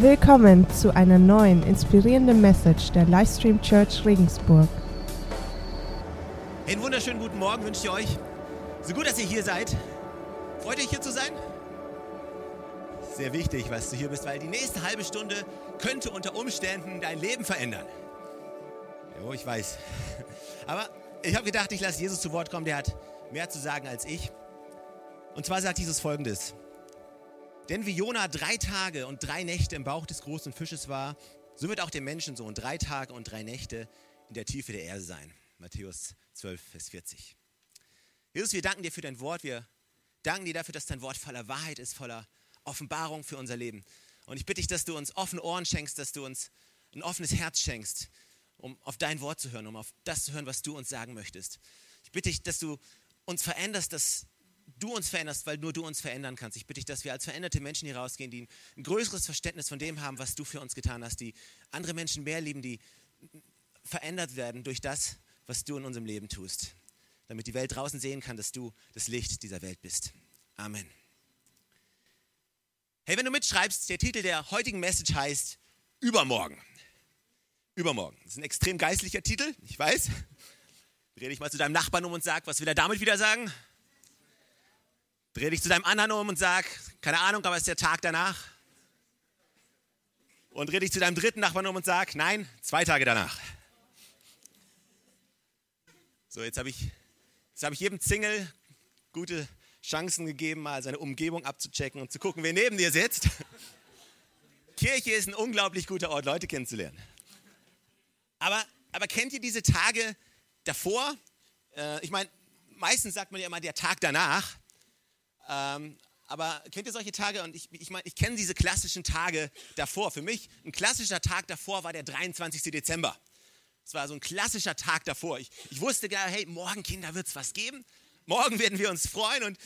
Willkommen zu einer neuen inspirierenden Message der Livestream Church Regensburg. Einen wunderschönen guten Morgen wünsche ich euch. So gut, dass ihr hier seid. Freut euch hier zu sein? Sehr wichtig, was du hier bist, weil die nächste halbe Stunde könnte unter Umständen dein Leben verändern. Jo, ich weiß. Aber ich habe gedacht, ich lasse Jesus zu Wort kommen. Der hat mehr zu sagen als ich. Und zwar sagt Jesus folgendes. Denn wie Jona drei Tage und drei Nächte im Bauch des großen Fisches war, so wird auch der Menschensohn drei Tage und drei Nächte in der Tiefe der Erde sein. Matthäus 12, Vers 40. Jesus, wir danken dir für dein Wort. Wir danken dir dafür, dass dein Wort voller Wahrheit ist, voller Offenbarung für unser Leben. Und ich bitte dich, dass du uns offene Ohren schenkst, dass du uns ein offenes Herz schenkst, um auf dein Wort zu hören, um auf das zu hören, was du uns sagen möchtest. Ich bitte dich, dass du uns veränderst, dass du uns veränderst, weil nur du uns verändern kannst. Ich bitte dich, dass wir als veränderte Menschen hier rausgehen, die ein größeres Verständnis von dem haben, was du für uns getan hast, die andere Menschen mehr lieben, die verändert werden durch das, was du in unserem Leben tust, damit die Welt draußen sehen kann, dass du das Licht dieser Welt bist. Amen. Hey, wenn du mitschreibst, der Titel der heutigen Message heißt Übermorgen. Übermorgen. Das ist ein extrem geistlicher Titel, ich weiß. Dreh dich mal zu deinem Nachbarn um und sag, was will er damit wieder sagen? Dreh dich zu deinem anderen um und sag, keine Ahnung, aber es ist der Tag danach. Und dreh dich zu deinem dritten Nachbarn um und sag, nein, zwei Tage danach. So, jetzt habe ich, hab ich jedem Single gute Chancen gegeben, mal seine Umgebung abzuchecken und zu gucken, wer neben dir sitzt. Kirche ist ein unglaublich guter Ort, Leute kennenzulernen. Aber, aber kennt ihr diese Tage davor? Äh, ich meine, meistens sagt man ja immer der Tag danach. Ähm, aber kennt ihr solche Tage? Und ich, ich meine, ich kenne diese klassischen Tage davor. Für mich, ein klassischer Tag davor war der 23. Dezember. Es war so ein klassischer Tag davor. Ich, ich wusste genau, hey, morgen, Kinder, wird es was geben. Morgen werden wir uns freuen. Und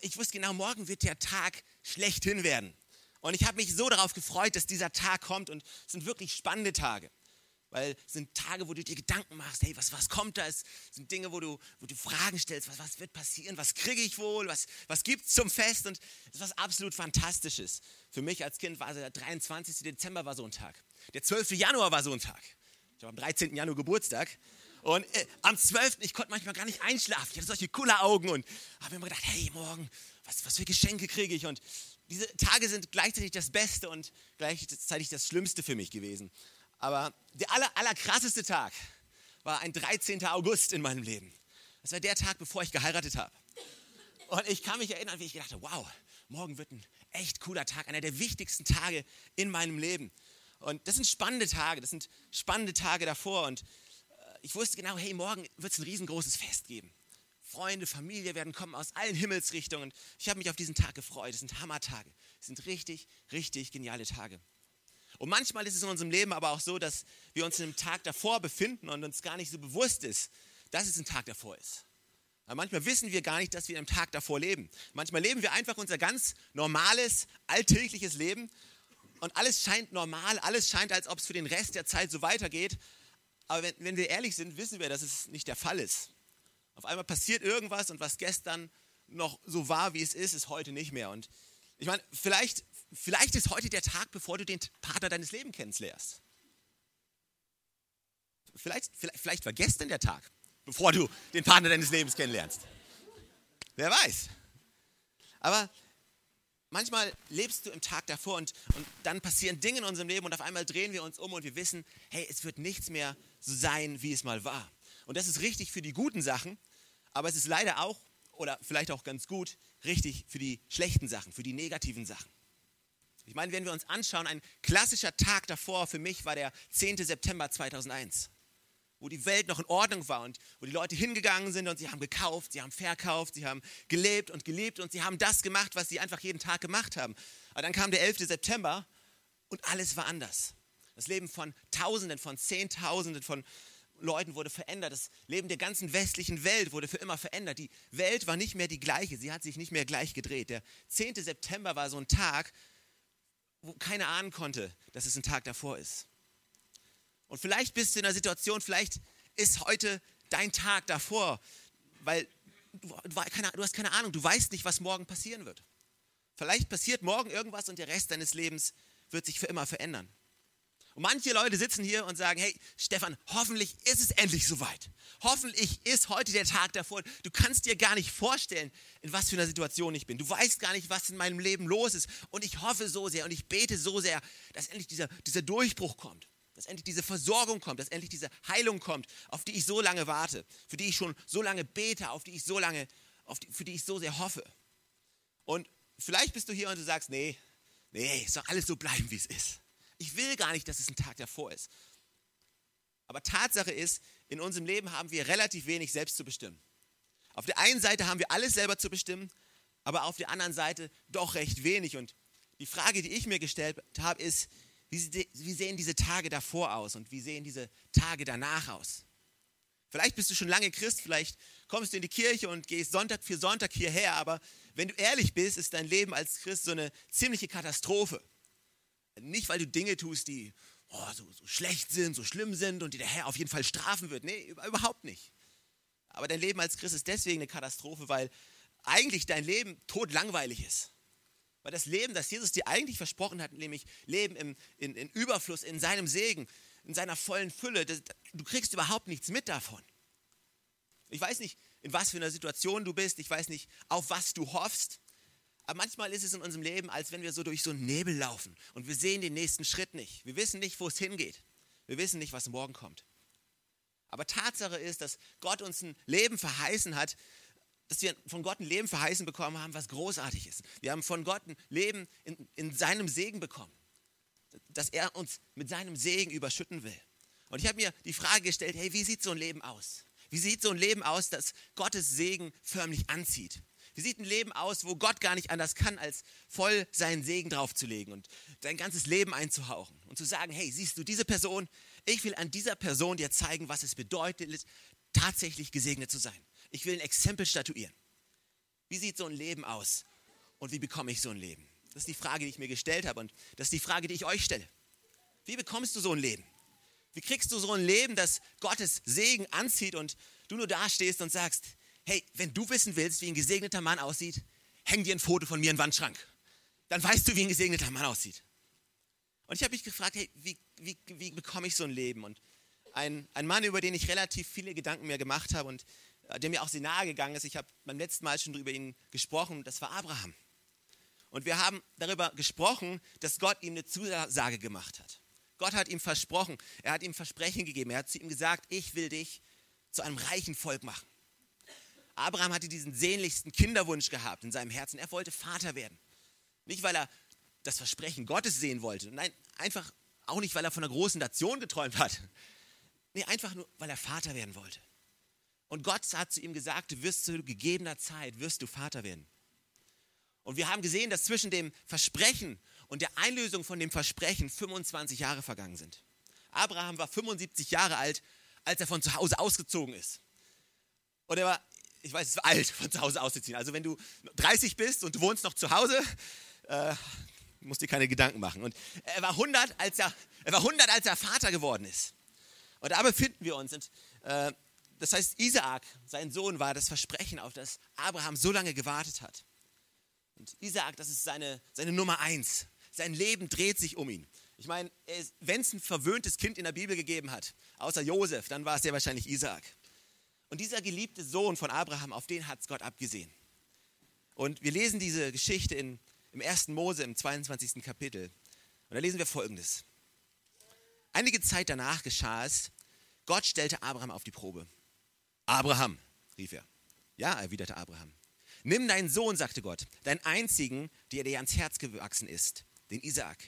ich wusste genau, morgen wird der Tag schlechthin werden. Und ich habe mich so darauf gefreut, dass dieser Tag kommt. Und es sind wirklich spannende Tage. Weil es sind Tage, wo du dir Gedanken machst, hey, was, was kommt da? Es sind Dinge, wo du, wo du Fragen stellst, was, was wird passieren? Was kriege ich wohl? Was, was gibt es zum Fest? Und es ist was absolut Fantastisches. Für mich als Kind war der 23. Dezember war so ein Tag. Der 12. Januar war so ein Tag. Ich habe am 13. Januar Geburtstag. Und äh, am 12. ich konnte manchmal gar nicht einschlafen. Ich hatte solche coole Augen und habe immer gedacht, hey, morgen, was, was für Geschenke kriege ich? Und diese Tage sind gleichzeitig das Beste und gleichzeitig das Schlimmste für mich gewesen. Aber der aller, aller krasseste Tag war ein 13. August in meinem Leben. Das war der Tag, bevor ich geheiratet habe. Und ich kann mich erinnern, wie ich dachte, wow, morgen wird ein echt cooler Tag, einer der wichtigsten Tage in meinem Leben. Und das sind spannende Tage, das sind spannende Tage davor. Und ich wusste genau, hey, morgen wird es ein riesengroßes Fest geben. Freunde, Familie werden kommen aus allen Himmelsrichtungen. Ich habe mich auf diesen Tag gefreut. Es sind Hammertage. Es sind richtig, richtig geniale Tage. Und manchmal ist es in unserem Leben aber auch so, dass wir uns im Tag davor befinden und uns gar nicht so bewusst ist, dass es ein Tag davor ist. Aber manchmal wissen wir gar nicht, dass wir im Tag davor leben. Manchmal leben wir einfach unser ganz normales, alltägliches Leben und alles scheint normal, alles scheint, als ob es für den Rest der Zeit so weitergeht. Aber wenn, wenn wir ehrlich sind, wissen wir, dass es nicht der Fall ist. Auf einmal passiert irgendwas und was gestern noch so war, wie es ist, ist heute nicht mehr. Und ich meine, vielleicht, vielleicht ist heute der Tag, bevor du den Partner deines Lebens kennenlernst. Vielleicht, vielleicht, vielleicht war gestern der Tag, bevor du den Partner deines Lebens kennenlernst. Wer weiß. Aber manchmal lebst du im Tag davor und, und dann passieren Dinge in unserem Leben und auf einmal drehen wir uns um und wir wissen, hey, es wird nichts mehr so sein, wie es mal war. Und das ist richtig für die guten Sachen, aber es ist leider auch, oder vielleicht auch ganz gut, richtig für die schlechten Sachen, für die negativen Sachen. Ich meine, wenn wir uns anschauen, ein klassischer Tag davor für mich war der 10. September 2001 wo die Welt noch in Ordnung war und wo die Leute hingegangen sind und sie haben gekauft, sie haben verkauft, sie haben gelebt und geliebt und sie haben das gemacht, was sie einfach jeden Tag gemacht haben. Aber dann kam der 11. September und alles war anders. Das Leben von Tausenden, von Zehntausenden von Leuten wurde verändert. Das Leben der ganzen westlichen Welt wurde für immer verändert. Die Welt war nicht mehr die gleiche. Sie hat sich nicht mehr gleich gedreht. Der 10. September war so ein Tag, wo keiner ahnen konnte, dass es ein Tag davor ist. Und vielleicht bist du in einer Situation, vielleicht ist heute dein Tag davor, weil du, du hast keine Ahnung, du weißt nicht, was morgen passieren wird. Vielleicht passiert morgen irgendwas und der Rest deines Lebens wird sich für immer verändern. Und manche Leute sitzen hier und sagen, hey Stefan, hoffentlich ist es endlich soweit. Hoffentlich ist heute der Tag davor. Du kannst dir gar nicht vorstellen, in was für einer Situation ich bin. Du weißt gar nicht, was in meinem Leben los ist. Und ich hoffe so sehr und ich bete so sehr, dass endlich dieser, dieser Durchbruch kommt. Dass endlich diese Versorgung kommt, dass endlich diese Heilung kommt, auf die ich so lange warte, für die ich schon so lange bete, auf die ich so lange, die, für die ich so sehr hoffe. Und vielleicht bist du hier und du sagst, nee, nee, es soll alles so bleiben, wie es ist. Ich will gar nicht, dass es ein Tag davor ist. Aber Tatsache ist, in unserem Leben haben wir relativ wenig selbst zu bestimmen. Auf der einen Seite haben wir alles selber zu bestimmen, aber auf der anderen Seite doch recht wenig. Und die Frage, die ich mir gestellt habe, ist, wie sehen diese Tage davor aus und wie sehen diese Tage danach aus? Vielleicht bist du schon lange Christ, vielleicht kommst du in die Kirche und gehst Sonntag für Sonntag hierher, aber wenn du ehrlich bist, ist dein Leben als Christ so eine ziemliche Katastrophe. Nicht, weil du Dinge tust, die oh, so, so, schlecht sind, so schlimm sind und die der Herr auf jeden Fall strafen wird. Nee, überhaupt nicht. Aber dein Leben als Christ ist deswegen eine Katastrophe, weil eigentlich dein Leben totlangweilig ist. Weil das Leben, das Jesus dir eigentlich versprochen hat, nämlich Leben im, in, in Überfluss, in seinem Segen, in seiner vollen Fülle, das, du kriegst überhaupt nichts mit davon. Ich weiß nicht, in was für einer Situation du bist, ich weiß nicht, auf was du hoffst, aber manchmal ist es in unserem Leben, als wenn wir so durch so einen Nebel laufen und wir sehen den nächsten Schritt nicht. Wir wissen nicht, wo es hingeht. Wir wissen nicht, was morgen kommt. Aber Tatsache ist, dass Gott uns ein Leben verheißen hat, dass wir von Gott ein Leben verheißen bekommen haben, was großartig ist. Wir haben von Gott ein Leben in, in seinem Segen bekommen, dass er uns mit seinem Segen überschütten will. Und ich habe mir die Frage gestellt, hey, wie sieht so ein Leben aus? Wie sieht so ein Leben aus, das Gottes Segen förmlich anzieht? Wie sieht ein Leben aus, wo Gott gar nicht anders kann, als voll seinen Segen draufzulegen und dein ganzes Leben einzuhauchen und zu sagen, hey, siehst du diese Person? Ich will an dieser Person dir zeigen, was es bedeutet, tatsächlich gesegnet zu sein. Ich will ein Exempel statuieren. Wie sieht so ein Leben aus und wie bekomme ich so ein Leben? Das ist die Frage, die ich mir gestellt habe und das ist die Frage, die ich euch stelle. Wie bekommst du so ein Leben? Wie kriegst du so ein Leben, das Gottes Segen anzieht und du nur dastehst und sagst, hey, wenn du wissen willst, wie ein gesegneter Mann aussieht, häng dir ein Foto von mir in den Wandschrank. Dann weißt du, wie ein gesegneter Mann aussieht. Und ich habe mich gefragt, hey, wie, wie, wie bekomme ich so ein Leben? Und ein, ein Mann, über den ich relativ viele Gedanken mir gemacht habe und äh, der mir auch sehr nahe gegangen ist, ich habe beim letzten Mal schon über ihn gesprochen, das war Abraham. Und wir haben darüber gesprochen, dass Gott ihm eine Zusage gemacht hat. Gott hat ihm versprochen, er hat ihm Versprechen gegeben, er hat zu ihm gesagt, ich will dich zu einem reichen Volk machen. Abraham hatte diesen sehnlichsten Kinderwunsch gehabt in seinem Herzen. Er wollte Vater werden. Nicht, weil er das Versprechen Gottes sehen wollte. Nein, einfach auch nicht, weil er von einer großen Nation geträumt hat. Nee, einfach nur, weil er Vater werden wollte. Und Gott hat zu ihm gesagt, du wirst zu gegebener Zeit, wirst du Vater werden. Und wir haben gesehen, dass zwischen dem Versprechen und der Einlösung von dem Versprechen 25 Jahre vergangen sind. Abraham war 75 Jahre alt, als er von zu Hause ausgezogen ist. Und er war ich weiß, es ist alt, von zu Hause auszuziehen. Also wenn du 30 bist und du wohnst noch zu Hause, äh, musst dir keine Gedanken machen. Und er war 100, als er, er war 100, als er Vater geworden ist. Und da befinden wir uns. Und, äh, das heißt, Isaak, sein Sohn, war das Versprechen, auf das Abraham so lange gewartet hat. Und Isaak, das ist seine, seine Nummer eins. Sein Leben dreht sich um ihn. Ich meine, wenn es ein verwöhntes Kind in der Bibel gegeben hat, außer Josef, dann war es sehr wahrscheinlich Isaak. Und dieser geliebte Sohn von Abraham, auf den hat es Gott abgesehen. Und wir lesen diese Geschichte in, im 1. Mose im 22. Kapitel. Und da lesen wir folgendes. Einige Zeit danach geschah es, Gott stellte Abraham auf die Probe. Abraham, rief er. Ja, erwiderte Abraham. Nimm deinen Sohn, sagte Gott, deinen einzigen, der dir ans Herz gewachsen ist, den Isaak.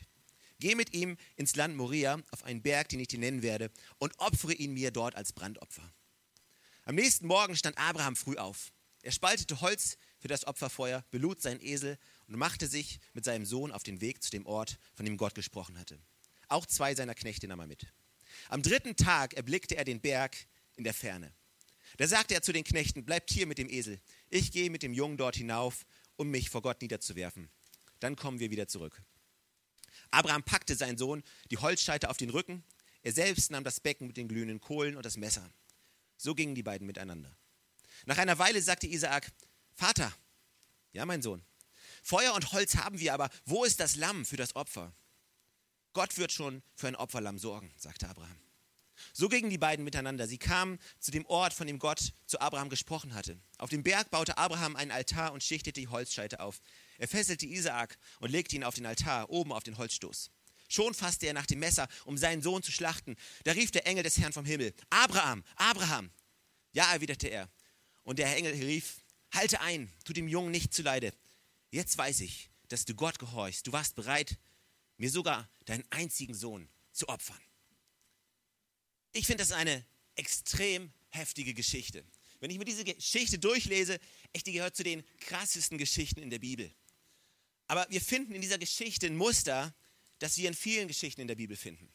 Geh mit ihm ins Land Moria auf einen Berg, den ich dir nennen werde, und opfere ihn mir dort als Brandopfer. Am nächsten Morgen stand Abraham früh auf. Er spaltete Holz für das Opferfeuer, belud seinen Esel und machte sich mit seinem Sohn auf den Weg zu dem Ort, von dem Gott gesprochen hatte. Auch zwei seiner Knechte nahm er mit. Am dritten Tag erblickte er den Berg in der Ferne. Da sagte er zu den Knechten, bleibt hier mit dem Esel. Ich gehe mit dem Jungen dort hinauf, um mich vor Gott niederzuwerfen. Dann kommen wir wieder zurück. Abraham packte seinen Sohn die Holzscheite auf den Rücken. Er selbst nahm das Becken mit den glühenden Kohlen und das Messer. So gingen die beiden miteinander. Nach einer Weile sagte Isaak, Vater, ja mein Sohn, Feuer und Holz haben wir, aber wo ist das Lamm für das Opfer? Gott wird schon für ein Opferlamm sorgen, sagte Abraham. So gingen die beiden miteinander. Sie kamen zu dem Ort, von dem Gott zu Abraham gesprochen hatte. Auf dem Berg baute Abraham einen Altar und schichtete die Holzscheite auf. Er fesselte Isaak und legte ihn auf den Altar, oben auf den Holzstoß. Schon fasste er nach dem Messer, um seinen Sohn zu schlachten. Da rief der Engel des Herrn vom Himmel: Abraham, Abraham! Ja, erwiderte er. Und der Engel rief: Halte ein, tu dem Jungen nicht zuleide. Jetzt weiß ich, dass du Gott gehorchst. Du warst bereit, mir sogar deinen einzigen Sohn zu opfern. Ich finde das eine extrem heftige Geschichte. Wenn ich mir diese Geschichte durchlese, echt, die gehört zu den krassesten Geschichten in der Bibel. Aber wir finden in dieser Geschichte ein Muster, das wir in vielen Geschichten in der Bibel finden.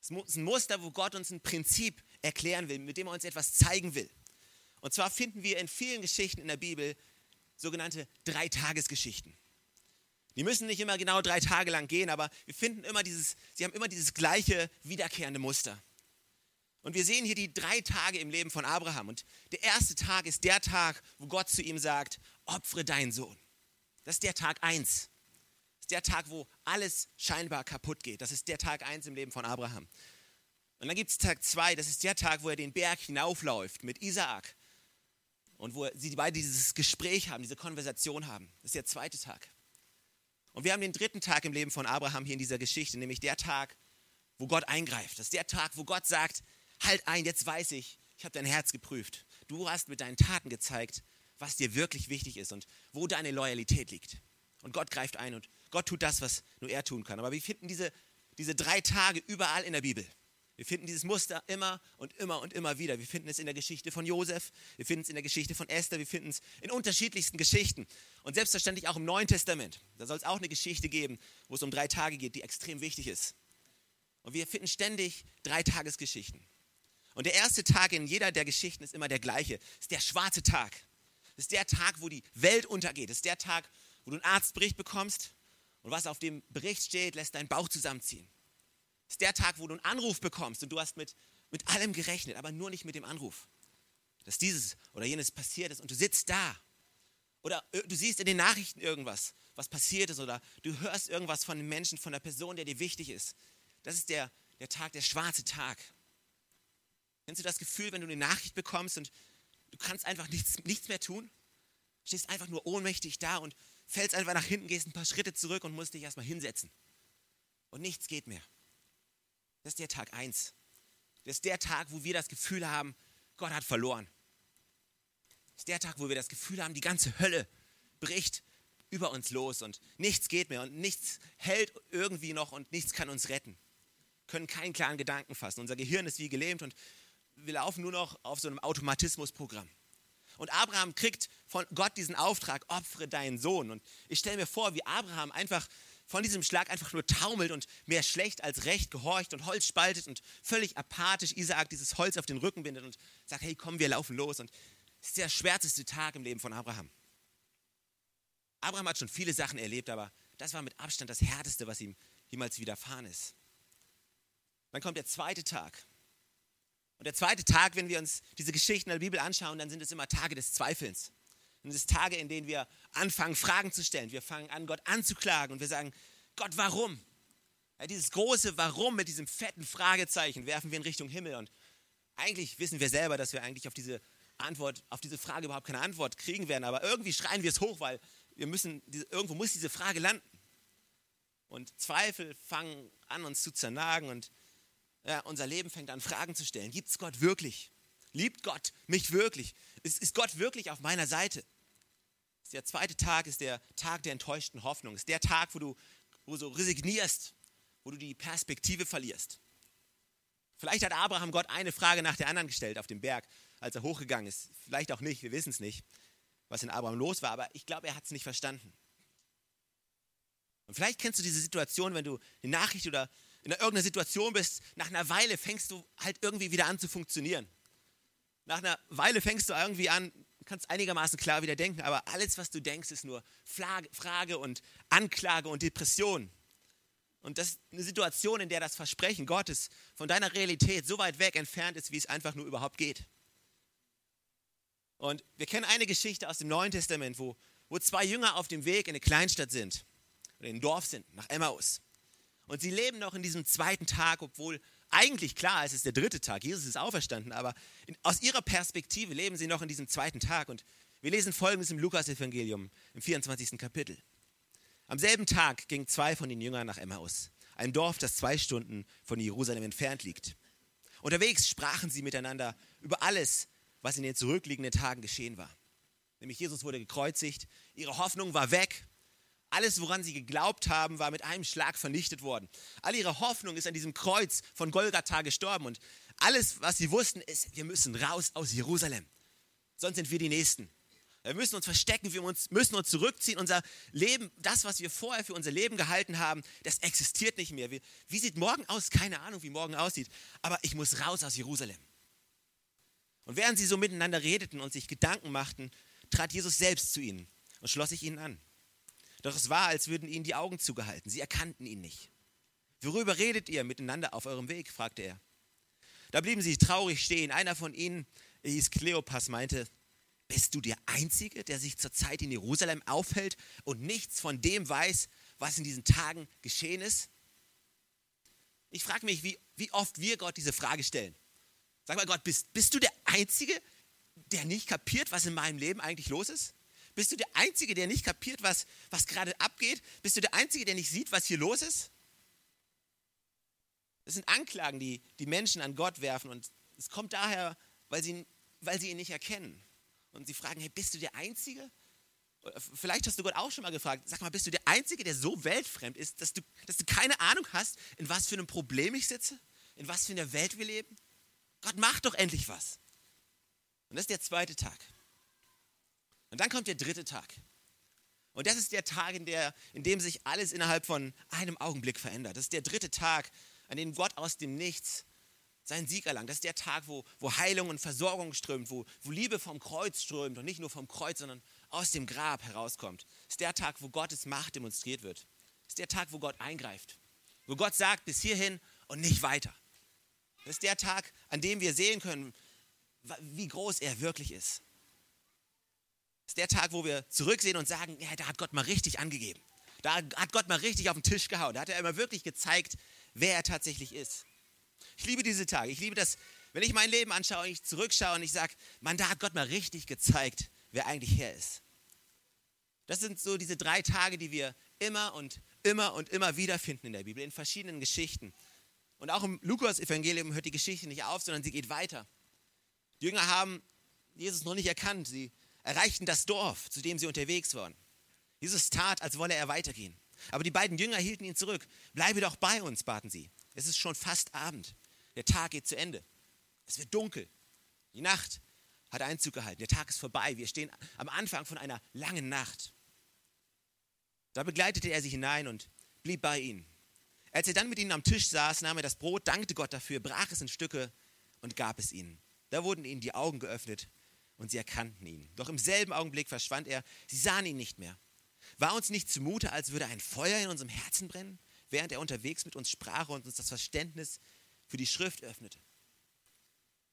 Es ist ein Muster, wo Gott uns ein Prinzip erklären will, mit dem er uns etwas zeigen will. Und zwar finden wir in vielen Geschichten in der Bibel sogenannte Dreitagesgeschichten. Die müssen nicht immer genau drei Tage lang gehen, aber wir finden immer dieses, sie haben immer dieses gleiche wiederkehrende Muster. Und wir sehen hier die drei Tage im Leben von Abraham. Und der erste Tag ist der Tag, wo Gott zu ihm sagt, opfere deinen Sohn. Das ist der Tag 1. Der Tag, wo alles scheinbar kaputt geht. Das ist der Tag 1 im Leben von Abraham. Und dann gibt es Tag 2, das ist der Tag, wo er den Berg hinaufläuft mit Isaak. Und wo sie beide dieses Gespräch haben, diese Konversation haben. Das ist der zweite Tag. Und wir haben den dritten Tag im Leben von Abraham hier in dieser Geschichte, nämlich der Tag, wo Gott eingreift. Das ist der Tag, wo Gott sagt, halt ein, jetzt weiß ich, ich habe dein Herz geprüft. Du hast mit deinen Taten gezeigt, was dir wirklich wichtig ist und wo deine Loyalität liegt. Und Gott greift ein und Gott tut das, was nur er tun kann. Aber wir finden diese, diese drei Tage überall in der Bibel. Wir finden dieses Muster immer und immer und immer wieder. Wir finden es in der Geschichte von Josef, wir finden es in der Geschichte von Esther, wir finden es in unterschiedlichsten Geschichten. Und selbstverständlich auch im Neuen Testament. Da soll es auch eine Geschichte geben, wo es um drei Tage geht, die extrem wichtig ist. Und wir finden ständig drei Tagesgeschichten. Und der erste Tag in jeder der Geschichten ist immer der gleiche. Ist der schwarze Tag. Ist der Tag, wo die Welt untergeht. Ist der Tag, wo du einen Arztbericht bekommst und was auf dem Bericht steht, lässt deinen Bauch zusammenziehen. Es ist der Tag, wo du einen Anruf bekommst und du hast mit, mit allem gerechnet, aber nur nicht mit dem Anruf. Dass dieses oder jenes passiert ist und du sitzt da. Oder du siehst in den Nachrichten irgendwas, was passiert ist, oder du hörst irgendwas von einem Menschen, von der Person, der dir wichtig ist. Das ist der, der Tag, der schwarze Tag. Kennst du das Gefühl, wenn du eine Nachricht bekommst und du kannst einfach nichts, nichts mehr tun? Stehst einfach nur ohnmächtig da und fällst einfach nach hinten, gehst ein paar Schritte zurück und musst dich erstmal hinsetzen. Und nichts geht mehr. Das ist der Tag 1. Das ist der Tag, wo wir das Gefühl haben, Gott hat verloren. Das ist der Tag, wo wir das Gefühl haben, die ganze Hölle bricht über uns los und nichts geht mehr und nichts hält irgendwie noch und nichts kann uns retten. Wir können keinen klaren Gedanken fassen. Unser Gehirn ist wie gelähmt und wir laufen nur noch auf so einem Automatismusprogramm. Und Abraham kriegt von Gott diesen Auftrag, opfere deinen Sohn. Und ich stelle mir vor, wie Abraham einfach von diesem Schlag einfach nur taumelt und mehr schlecht als recht gehorcht und Holz spaltet und völlig apathisch Isaak dieses Holz auf den Rücken bindet und sagt, hey komm, wir laufen los. Und es ist der schwärzeste Tag im Leben von Abraham. Abraham hat schon viele Sachen erlebt, aber das war mit Abstand das Härteste, was ihm jemals widerfahren ist. Dann kommt der zweite Tag. Und der zweite Tag, wenn wir uns diese Geschichten in der Bibel anschauen, dann sind es immer Tage des Zweifelns. Und es sind Tage, in denen wir anfangen, Fragen zu stellen. Wir fangen an, Gott anzuklagen und wir sagen, Gott, warum? Ja, dieses große Warum mit diesem fetten Fragezeichen werfen wir in Richtung Himmel. Und eigentlich wissen wir selber, dass wir eigentlich auf diese Antwort, auf diese Frage überhaupt keine Antwort kriegen werden. Aber irgendwie schreien wir es hoch, weil wir müssen, irgendwo muss diese Frage landen. Und Zweifel fangen an, uns zu zernagen und ja, unser Leben fängt an, Fragen zu stellen. Gibt es Gott wirklich? Liebt Gott mich wirklich? Ist, ist Gott wirklich auf meiner Seite? Der zweite Tag ist der Tag der enttäuschten Hoffnung. Ist der Tag, wo du, wo so resignierst, wo du die Perspektive verlierst. Vielleicht hat Abraham Gott eine Frage nach der anderen gestellt auf dem Berg, als er hochgegangen ist. Vielleicht auch nicht, wir wissen es nicht, was in Abraham los war, aber ich glaube, er hat es nicht verstanden. Und vielleicht kennst du diese Situation, wenn du eine Nachricht oder in irgendeiner Situation bist, nach einer Weile fängst du halt irgendwie wieder an zu funktionieren. Nach einer Weile fängst du irgendwie an, kannst einigermaßen klar wieder denken, aber alles, was du denkst, ist nur Frage und Anklage und Depression. Und das ist eine Situation, in der das Versprechen Gottes von deiner Realität so weit weg entfernt ist, wie es einfach nur überhaupt geht. Und wir kennen eine Geschichte aus dem Neuen Testament, wo, wo zwei Jünger auf dem Weg in eine Kleinstadt sind oder in ein Dorf sind, nach Emmaus. Und sie leben noch in diesem zweiten Tag, obwohl eigentlich klar ist, es ist der dritte Tag. Jesus ist auferstanden, aber in, aus ihrer Perspektive leben sie noch in diesem zweiten Tag. Und wir lesen folgendes im Lukas-Evangelium im 24. Kapitel. Am selben Tag gingen zwei von den Jüngern nach Emmaus, ein Dorf, das zwei Stunden von Jerusalem entfernt liegt. Unterwegs sprachen sie miteinander über alles, was in den zurückliegenden Tagen geschehen war. Nämlich Jesus wurde gekreuzigt, ihre Hoffnung war weg, alles, woran sie geglaubt haben, war mit einem Schlag vernichtet worden. All ihre Hoffnung ist an diesem Kreuz von Golgatha gestorben und alles, was sie wussten, ist, wir müssen raus aus Jerusalem. Sonst sind wir die Nächsten. Wir müssen uns verstecken, wir müssen uns zurückziehen. Unser Leben, das, was wir vorher für unser Leben gehalten haben, das existiert nicht mehr. Wie, wie sieht morgen aus? Keine Ahnung, wie morgen aussieht. Aber ich muss raus aus Jerusalem. Und während sie so miteinander redeten und sich Gedanken machten, trat Jesus selbst zu ihnen und schloss sich ihnen an. Doch es war, als würden ihnen die Augen zugehalten. Sie erkannten ihn nicht. Worüber redet ihr miteinander auf eurem Weg? fragte er. Da blieben sie traurig stehen. Einer von ihnen, er hieß Kleopas, meinte, bist du der Einzige, der sich zurzeit in Jerusalem aufhält und nichts von dem weiß, was in diesen Tagen geschehen ist? Ich frage mich, wie, wie oft wir Gott diese Frage stellen. Sag mal, Gott, bist, bist du der Einzige, der nicht kapiert, was in meinem Leben eigentlich los ist? Bist du der Einzige, der nicht kapiert, was, was gerade abgeht? Bist du der Einzige, der nicht sieht, was hier los ist? Das sind Anklagen, die die Menschen an Gott werfen und es kommt daher, weil sie, weil sie ihn nicht erkennen und sie fragen, hey, bist du der Einzige? Vielleicht hast du Gott auch schon mal gefragt, sag mal, bist du der Einzige, der so weltfremd ist, dass du, dass du keine Ahnung hast, in was für einem Problem ich sitze? In was für einer Welt wir leben? Gott, mach doch endlich was. Und das ist der zweite Tag. Und dann kommt der dritte Tag. Und das ist der Tag, in, der, in dem sich alles innerhalb von einem Augenblick verändert. Das ist der dritte Tag, an dem Gott aus dem Nichts seinen Sieg erlangt. Das ist der Tag, wo, wo Heilung und Versorgung strömt, wo, wo Liebe vom Kreuz strömt und nicht nur vom Kreuz, sondern aus dem Grab herauskommt. Das ist der Tag, wo Gottes Macht demonstriert wird. Das ist der Tag, wo Gott eingreift. Wo Gott sagt, bis hierhin und nicht weiter. Das ist der Tag, an dem wir sehen können, wie groß er wirklich ist. Ist der Tag, wo wir zurücksehen und sagen, ja, da hat Gott mal richtig angegeben. Da hat Gott mal richtig auf den Tisch gehauen. Da hat er immer wirklich gezeigt, wer er tatsächlich ist. Ich liebe diese Tage. Ich liebe das, wenn ich mein Leben anschaue und ich zurückschaue und ich sage, man, da hat Gott mal richtig gezeigt, wer eigentlich Herr ist. Das sind so diese drei Tage, die wir immer und immer und immer wieder finden in der Bibel, in verschiedenen Geschichten. Und auch im Lukas-Evangelium hört die Geschichte nicht auf, sondern sie geht weiter. Die Jünger haben Jesus noch nicht erkannt. Sie erreichten das Dorf, zu dem sie unterwegs waren. Jesus tat, als wolle er weitergehen. Aber die beiden Jünger hielten ihn zurück. Bleibe doch bei uns, baten sie. Es ist schon fast Abend. Der Tag geht zu Ende. Es wird dunkel. Die Nacht hat Einzug gehalten. Der Tag ist vorbei. Wir stehen am Anfang von einer langen Nacht. Da begleitete er sie hinein und blieb bei ihnen. Als er dann mit ihnen am Tisch saß, nahm er das Brot, dankte Gott dafür, brach es in Stücke und gab es ihnen. Da wurden ihnen die Augen geöffnet und sie erkannten ihn. Doch im selben Augenblick verschwand er. Sie sahen ihn nicht mehr. War uns nicht zumute, als würde ein Feuer in unserem Herzen brennen? während er unterwegs mit uns sprach und uns das Verständnis für die Schrift öffnete.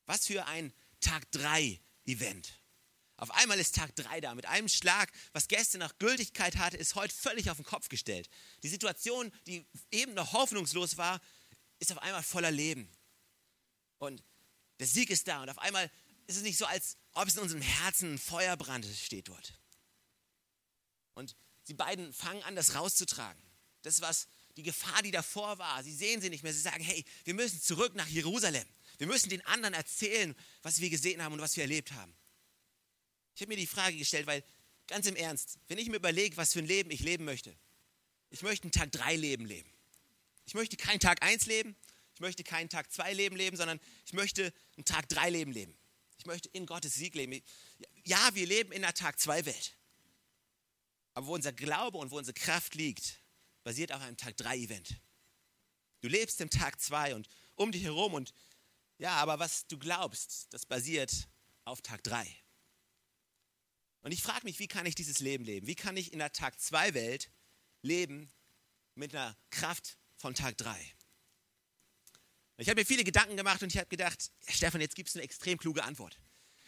Was für ein Tag 3 Event. Auf einmal ist Tag 3 da. Mit einem Schlag, was gestern noch Gültigkeit hatte, ist heute völlig auf den Kopf gestellt. Die Situation, die eben noch hoffnungslos war, ist auf einmal voller Leben. Und der Sieg ist da. Und auf einmal ist es nicht so, als ob es in unserem Herzen ein Feuerbrand steht dort. Und die beiden fangen an, das rauszutragen. Das, was die Gefahr, die davor war. Sie sehen sie nicht mehr. Sie sagen, hey, wir müssen zurück nach Jerusalem. Wir müssen den anderen erzählen, was wir gesehen haben und was wir erlebt haben. Ich habe mir die Frage gestellt, weil ganz im Ernst, wenn ich mir überlege, was für ein Leben ich leben möchte, ich möchte ein Tag 3 Leben leben. Ich möchte kein Tag 1 leben, ich möchte keinen Tag 2 Leben leben, sondern ich möchte ein Tag 3 Leben leben. Ich möchte in Gottes Sieg leben. Ja, wir leben in einer Tag 2 Welt. Aber wo unser Glaube und wo unsere Kraft liegt, basiert auf einem Tag 3 Event. Du lebst im Tag 2 und um dich herum und ja, aber was du glaubst, das basiert auf Tag 3. Und ich frage mich, wie kann ich dieses Leben leben? Wie kann ich in der Tag 2 Welt leben mit einer Kraft von Tag 3? Ich habe mir viele Gedanken gemacht und ich habe gedacht, Stefan, jetzt gibst du eine extrem kluge Antwort.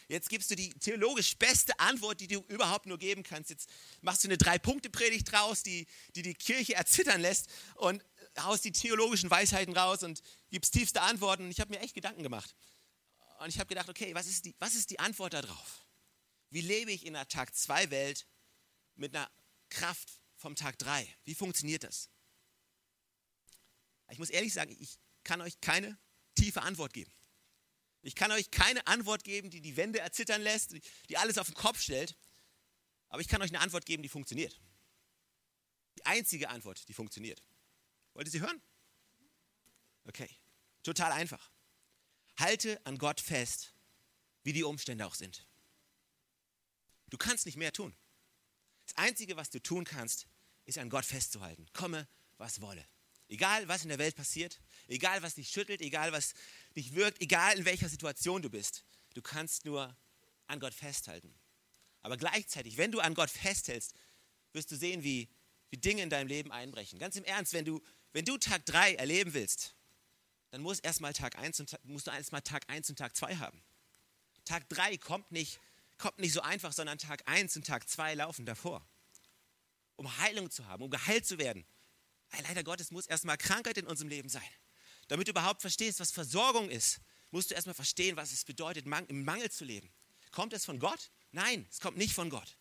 Jetzt gibst du die theologisch beste Antwort, die du überhaupt nur geben kannst. Jetzt machst du eine Drei-Punkte-Predigt draus, die, die die Kirche erzittern lässt. Und haust die theologischen Weisheiten raus und gibst tiefste Antworten. Und ich habe mir echt Gedanken gemacht. Und ich habe gedacht, okay, was ist, die, was ist die Antwort darauf? Wie lebe ich in einer Tag-2-Welt mit einer Kraft vom Tag 3? Wie funktioniert das? Ich muss ehrlich sagen, ich kann euch keine tiefe Antwort geben. Ich kann euch keine Antwort geben, die die Wände erzittern lässt, die alles auf den Kopf stellt. Aber ich kann euch eine Antwort geben, die funktioniert. Die einzige Antwort, die funktioniert. Wollt ihr sie hören? Okay, total einfach. Halte an Gott fest, wie die Umstände auch sind. Du kannst nicht mehr tun. Das Einzige, was du tun kannst, ist an Gott festzuhalten. Komme, was wolle. Egal, was in der Welt passiert, egal, was dich schüttelt, egal, was dich wirkt, egal, in welcher Situation du bist, du kannst nur an Gott festhalten. Aber gleichzeitig, wenn du an Gott festhältst, wirst du sehen, wie, wie Dinge in deinem Leben einbrechen. Ganz im Ernst, wenn du, wenn du Tag 3 erleben willst, dann muss erstmal Tag 1 und, musst du erstmal Tag 1 und Tag 2 haben. Tag 3 kommt nicht, kommt nicht so einfach, sondern Tag 1 und Tag 2 laufen davor. Um Heilung zu haben, um geheilt zu werden. Weil leider Gottes muss erstmal Krankheit in unserem Leben sein. Damit du überhaupt verstehst, was Versorgung ist, musst du erstmal verstehen, was es bedeutet, im Mangel zu leben. Kommt es von Gott? Nein, es kommt nicht von Gott.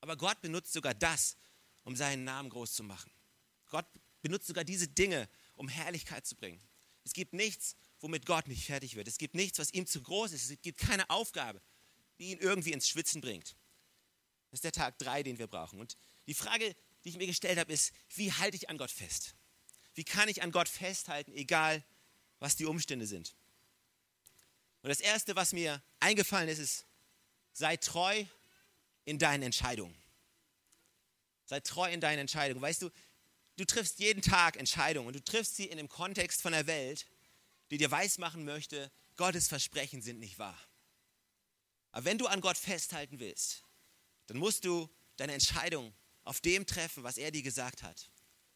Aber Gott benutzt sogar das, um seinen Namen groß zu machen. Gott benutzt sogar diese Dinge, um Herrlichkeit zu bringen. Es gibt nichts, womit Gott nicht fertig wird. Es gibt nichts, was ihm zu groß ist. Es gibt keine Aufgabe, die ihn irgendwie ins Schwitzen bringt. Das ist der Tag 3, den wir brauchen. Und die Frage, die ich mir gestellt habe, ist, wie halte ich an Gott fest? Wie kann ich an Gott festhalten, egal was die Umstände sind? Und das Erste, was mir eingefallen ist, ist, sei treu in deinen Entscheidungen. Sei treu in deinen Entscheidungen. Weißt du, du triffst jeden Tag Entscheidungen und du triffst sie in dem Kontext von der Welt, die dir weismachen möchte, Gottes Versprechen sind nicht wahr. Aber wenn du an Gott festhalten willst, dann musst du deine Entscheidung auf dem treffen, was er dir gesagt hat,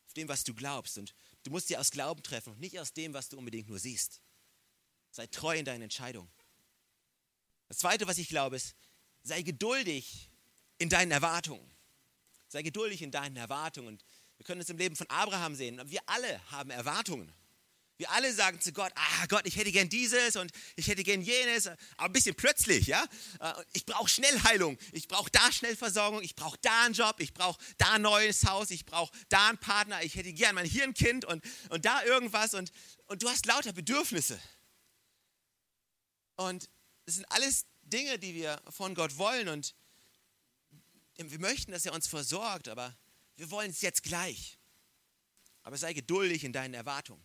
auf dem, was du glaubst. Und du musst sie aus Glauben treffen und nicht aus dem, was du unbedingt nur siehst. Sei treu in deinen Entscheidungen. Das Zweite, was ich glaube, ist, sei geduldig in deinen Erwartungen. Sei geduldig in deinen Erwartungen. Und wir können es im Leben von Abraham sehen. Wir alle haben Erwartungen. Wir alle sagen zu Gott, ah Gott, ich hätte gern dieses und ich hätte gern jenes, aber ein bisschen plötzlich, ja. Äh, ich brauche schnell Heilung, ich brauche da schnell Versorgung, ich brauche da einen Job, ich brauche da ein neues Haus, ich brauche da einen Partner, ich hätte gern mal hier ein Kind und, und da irgendwas und, und du hast lauter Bedürfnisse. Und das sind alles Dinge, die wir von Gott wollen und wir möchten, dass er uns versorgt, aber wir wollen es jetzt gleich. Aber sei geduldig in deinen Erwartungen.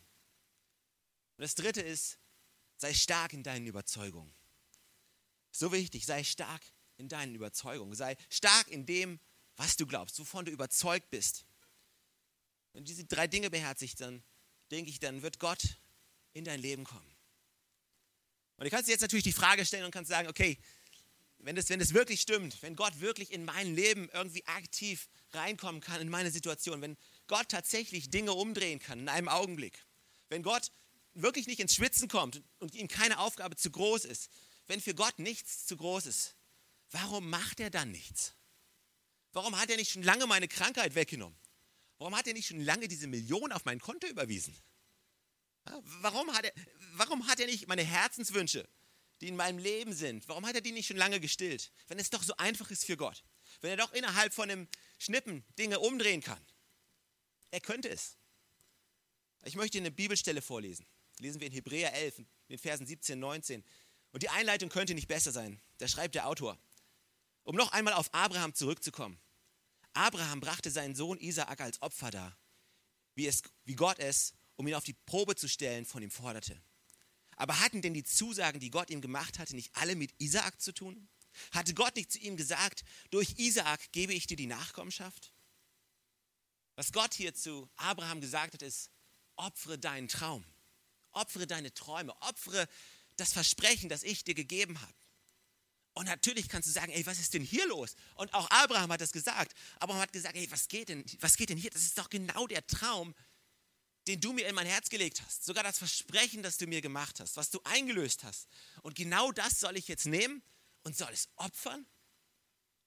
Und das dritte ist, sei stark in deinen Überzeugungen. So wichtig, sei stark in deinen Überzeugungen. Sei stark in dem, was du glaubst, wovon du überzeugt bist. Wenn du diese drei Dinge beherzigt, dann denke ich, dann wird Gott in dein Leben kommen. Und du kannst dir jetzt natürlich die Frage stellen und kannst sagen, okay, wenn das, wenn das wirklich stimmt, wenn Gott wirklich in mein Leben irgendwie aktiv reinkommen kann, in meine Situation, wenn Gott tatsächlich Dinge umdrehen kann in einem Augenblick, wenn Gott wirklich nicht ins Schwitzen kommt und ihm keine Aufgabe zu groß ist, wenn für Gott nichts zu groß ist, warum macht er dann nichts? Warum hat er nicht schon lange meine Krankheit weggenommen? Warum hat er nicht schon lange diese Million auf mein Konto überwiesen? Warum hat er, warum hat er nicht meine Herzenswünsche, die in meinem Leben sind, warum hat er die nicht schon lange gestillt? Wenn es doch so einfach ist für Gott. Wenn er doch innerhalb von einem Schnippen Dinge umdrehen kann. Er könnte es. Ich möchte eine Bibelstelle vorlesen lesen wir in Hebräer 11, in den Versen 17, 19. Und die Einleitung könnte nicht besser sein. Da schreibt der Autor, um noch einmal auf Abraham zurückzukommen. Abraham brachte seinen Sohn Isaak als Opfer dar, wie, es, wie Gott es, um ihn auf die Probe zu stellen, von ihm forderte. Aber hatten denn die Zusagen, die Gott ihm gemacht hatte, nicht alle mit Isaak zu tun? Hatte Gott nicht zu ihm gesagt, durch Isaak gebe ich dir die Nachkommenschaft? Was Gott hier zu Abraham gesagt hat, ist, opfere deinen Traum. Opfere deine Träume, opfere das Versprechen, das ich dir gegeben habe. Und natürlich kannst du sagen, ey, was ist denn hier los? Und auch Abraham hat das gesagt. Abraham hat gesagt, ey, was geht denn, was geht denn hier? Das ist doch genau der Traum, den du mir in mein Herz gelegt hast. Sogar das Versprechen, das du mir gemacht hast, was du eingelöst hast. Und genau das soll ich jetzt nehmen und soll es opfern?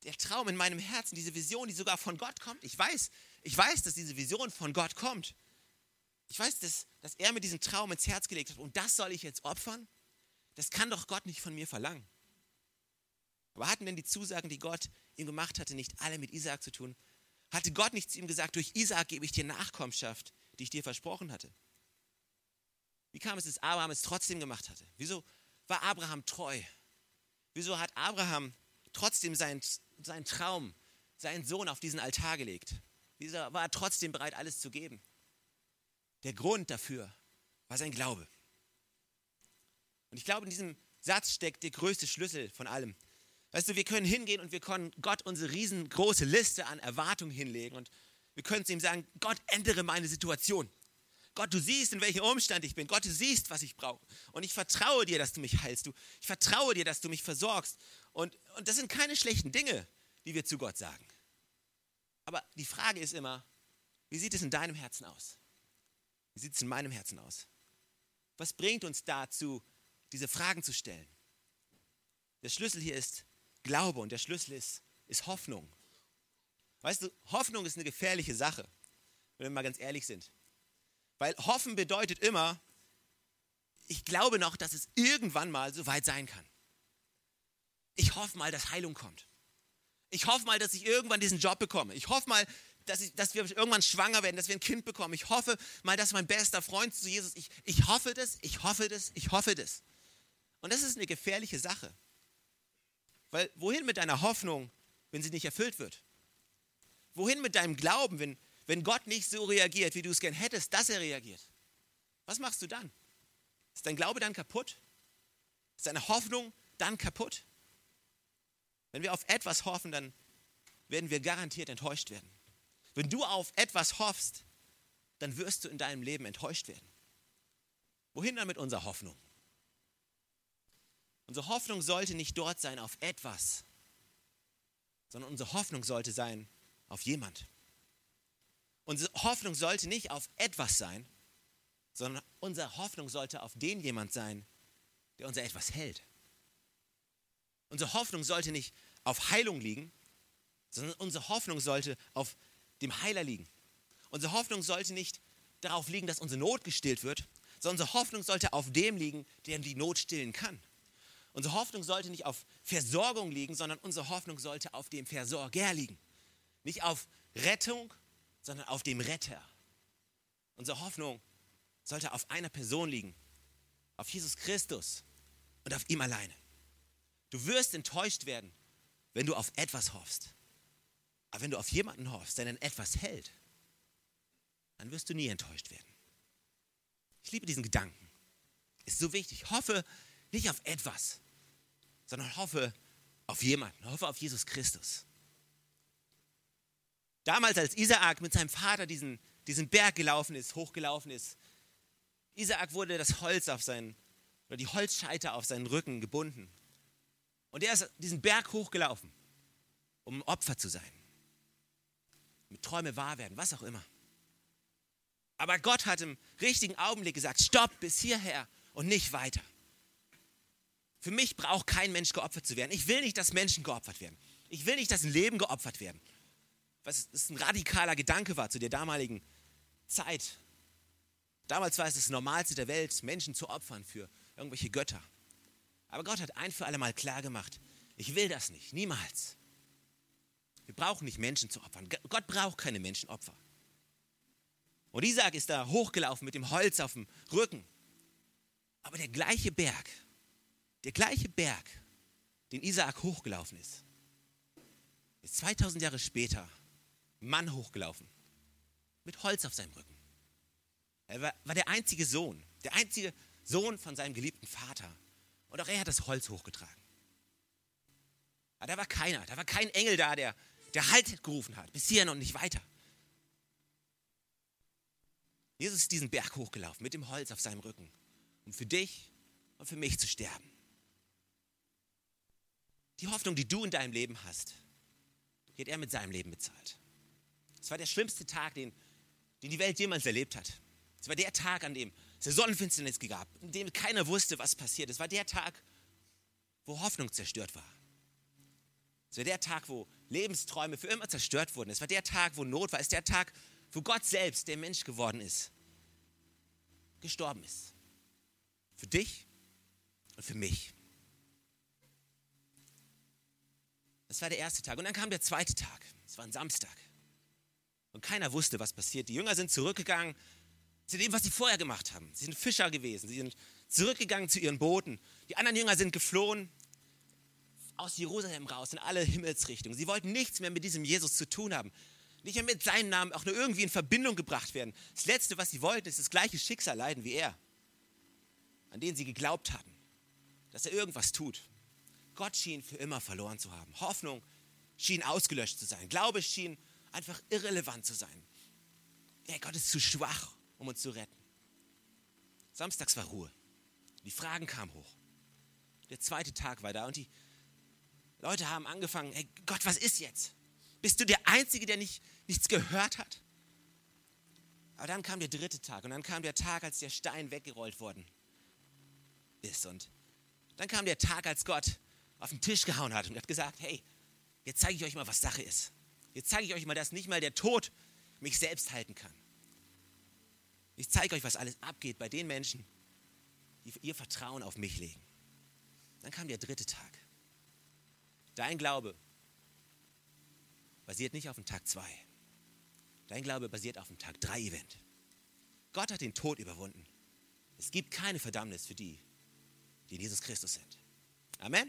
Der Traum in meinem Herzen, diese Vision, die sogar von Gott kommt. Ich weiß, ich weiß, dass diese Vision von Gott kommt. Ich weiß, dass, dass er mir diesen Traum ins Herz gelegt hat und das soll ich jetzt opfern? Das kann doch Gott nicht von mir verlangen. Aber hatten denn die Zusagen, die Gott ihm gemacht hatte, nicht alle mit Isaak zu tun? Hatte Gott nicht zu ihm gesagt, durch Isaak gebe ich dir Nachkommenschaft, die ich dir versprochen hatte? Wie kam es, dass Abraham es trotzdem gemacht hatte? Wieso war Abraham treu? Wieso hat Abraham trotzdem seinen, seinen Traum, seinen Sohn auf diesen Altar gelegt? Wieso war er trotzdem bereit, alles zu geben? Der Grund dafür war sein Glaube. Und ich glaube, in diesem Satz steckt der größte Schlüssel von allem. Weißt du, wir können hingehen und wir können Gott unsere riesengroße Liste an Erwartungen hinlegen und wir können zu ihm sagen, Gott, ändere meine Situation. Gott, du siehst, in welchem Umstand ich bin. Gott, du siehst, was ich brauche. Und ich vertraue dir, dass du mich heilst. Du, ich vertraue dir, dass du mich versorgst. Und, und das sind keine schlechten Dinge, die wir zu Gott sagen. Aber die Frage ist immer, wie sieht es in deinem Herzen aus? Wie sieht es in meinem Herzen aus? Was bringt uns dazu, diese Fragen zu stellen? Der Schlüssel hier ist Glaube und der Schlüssel ist, ist Hoffnung. Weißt du, Hoffnung ist eine gefährliche Sache, wenn wir mal ganz ehrlich sind. Weil hoffen bedeutet immer, ich glaube noch, dass es irgendwann mal so weit sein kann. Ich hoffe mal, dass Heilung kommt. Ich hoffe mal, dass ich irgendwann diesen Job bekomme. Ich hoffe mal, dass, ich, dass wir irgendwann schwanger werden, dass wir ein Kind bekommen. Ich hoffe mal, dass mein bester Freund zu Jesus, ich, ich hoffe das, ich hoffe das, ich hoffe das. Und das ist eine gefährliche Sache. Weil wohin mit deiner Hoffnung, wenn sie nicht erfüllt wird? Wohin mit deinem Glauben, wenn, wenn Gott nicht so reagiert, wie du es gern hättest, dass er reagiert? Was machst du dann? Ist dein Glaube dann kaputt? Ist deine Hoffnung dann kaputt? Wenn wir auf etwas hoffen, dann werden wir garantiert enttäuscht werden. Wenn du auf etwas hoffst, dann wirst du in deinem Leben enttäuscht werden. Wohin dann mit unserer Hoffnung? Unsere Hoffnung sollte nicht dort sein auf etwas, sondern unsere Hoffnung sollte sein auf jemand. Unsere Hoffnung sollte nicht auf etwas sein, sondern unsere Hoffnung sollte auf den jemand sein, der unser etwas hält. Unsere Hoffnung sollte nicht auf Heilung liegen, sondern unsere Hoffnung sollte auf dem Heiler liegen. Unsere Hoffnung sollte nicht darauf liegen, dass unsere Not gestillt wird, sondern unsere Hoffnung sollte auf dem liegen, der die Not stillen kann. Unsere Hoffnung sollte nicht auf Versorgung liegen, sondern unsere Hoffnung sollte auf dem Versorger liegen. Nicht auf Rettung, sondern auf dem Retter. Unsere Hoffnung sollte auf einer Person liegen, auf Jesus Christus und auf ihm alleine. Du wirst enttäuscht werden, wenn du auf etwas hoffst. Aber wenn du auf jemanden hoffst, der dann etwas hält, dann wirst du nie enttäuscht werden. Ich liebe diesen Gedanken. Ist so wichtig. Hoffe nicht auf etwas, sondern hoffe auf jemanden, hoffe auf Jesus Christus. Damals, als Isaak mit seinem Vater diesen, diesen Berg gelaufen ist, hochgelaufen ist, Isaak wurde das Holz auf seinen, oder die Holzscheiter auf seinen Rücken gebunden. Und er ist diesen Berg hochgelaufen, um Opfer zu sein. Träume wahr werden, was auch immer. Aber Gott hat im richtigen Augenblick gesagt, stopp bis hierher und nicht weiter. Für mich braucht kein Mensch geopfert zu werden. Ich will nicht, dass Menschen geopfert werden. Ich will nicht, dass ein Leben geopfert werden. Was ein radikaler Gedanke war zu der damaligen Zeit. Damals war es das Normalste der Welt, Menschen zu opfern für irgendwelche Götter. Aber Gott hat ein für alle Mal klar gemacht, ich will das nicht, niemals. Wir brauchen nicht Menschen zu opfern. Gott braucht keine Menschenopfer. Und Isaac ist da hochgelaufen mit dem Holz auf dem Rücken. Aber der gleiche Berg, der gleiche Berg, den Isaak hochgelaufen ist, ist 2000 Jahre später Mann hochgelaufen mit Holz auf seinem Rücken. Er war, war der einzige Sohn, der einzige Sohn von seinem geliebten Vater. Und auch er hat das Holz hochgetragen. Aber da war keiner, da war kein Engel da, der, der Halt gerufen hat, bis hierhin und nicht weiter. Jesus ist diesen Berg hochgelaufen mit dem Holz auf seinem Rücken, um für dich und für mich zu sterben. Die Hoffnung, die du in deinem Leben hast, die hat er mit seinem Leben bezahlt. Es war der schlimmste Tag, den, den die Welt jemals erlebt hat. Es war der Tag, an dem es eine Sonnenfinsternis gab, in dem keiner wusste, was passiert. Es war der Tag, wo Hoffnung zerstört war. Es war der Tag, wo Lebensträume für immer zerstört wurden. Es war der Tag, wo Not war. Es ist der Tag, wo Gott selbst der Mensch geworden ist. gestorben ist. Für dich und für mich. Das war der erste Tag. Und dann kam der zweite Tag. Es war ein Samstag. Und keiner wusste, was passiert. Die Jünger sind zurückgegangen zu dem, was sie vorher gemacht haben. Sie sind Fischer gewesen. Sie sind zurückgegangen zu ihren Booten. Die anderen Jünger sind geflohen aus Jerusalem raus in alle Himmelsrichtungen. Sie wollten nichts mehr mit diesem Jesus zu tun haben. Nicht mehr mit seinem Namen auch nur irgendwie in Verbindung gebracht werden. Das Letzte, was sie wollten, ist das gleiche Schicksal leiden wie er, an den sie geglaubt hatten, dass er irgendwas tut. Gott schien für immer verloren zu haben. Hoffnung schien ausgelöscht zu sein. Glaube schien einfach irrelevant zu sein. Ja, Gott ist zu schwach, um uns zu retten. Samstags war Ruhe. Die Fragen kamen hoch. Der zweite Tag war da und die Leute haben angefangen, hey Gott, was ist jetzt? Bist du der Einzige, der nicht, nichts gehört hat? Aber dann kam der dritte Tag und dann kam der Tag, als der Stein weggerollt worden ist. Und dann kam der Tag, als Gott auf den Tisch gehauen hat und hat gesagt, hey, jetzt zeige ich euch mal, was Sache ist. Jetzt zeige ich euch mal, dass nicht mal der Tod mich selbst halten kann. Ich zeige euch, was alles abgeht bei den Menschen, die ihr Vertrauen auf mich legen. Dann kam der dritte Tag. Dein Glaube basiert nicht auf dem Tag 2. Dein Glaube basiert auf dem Tag 3 Event. Gott hat den Tod überwunden. Es gibt keine Verdammnis für die, die in Jesus Christus sind. Amen.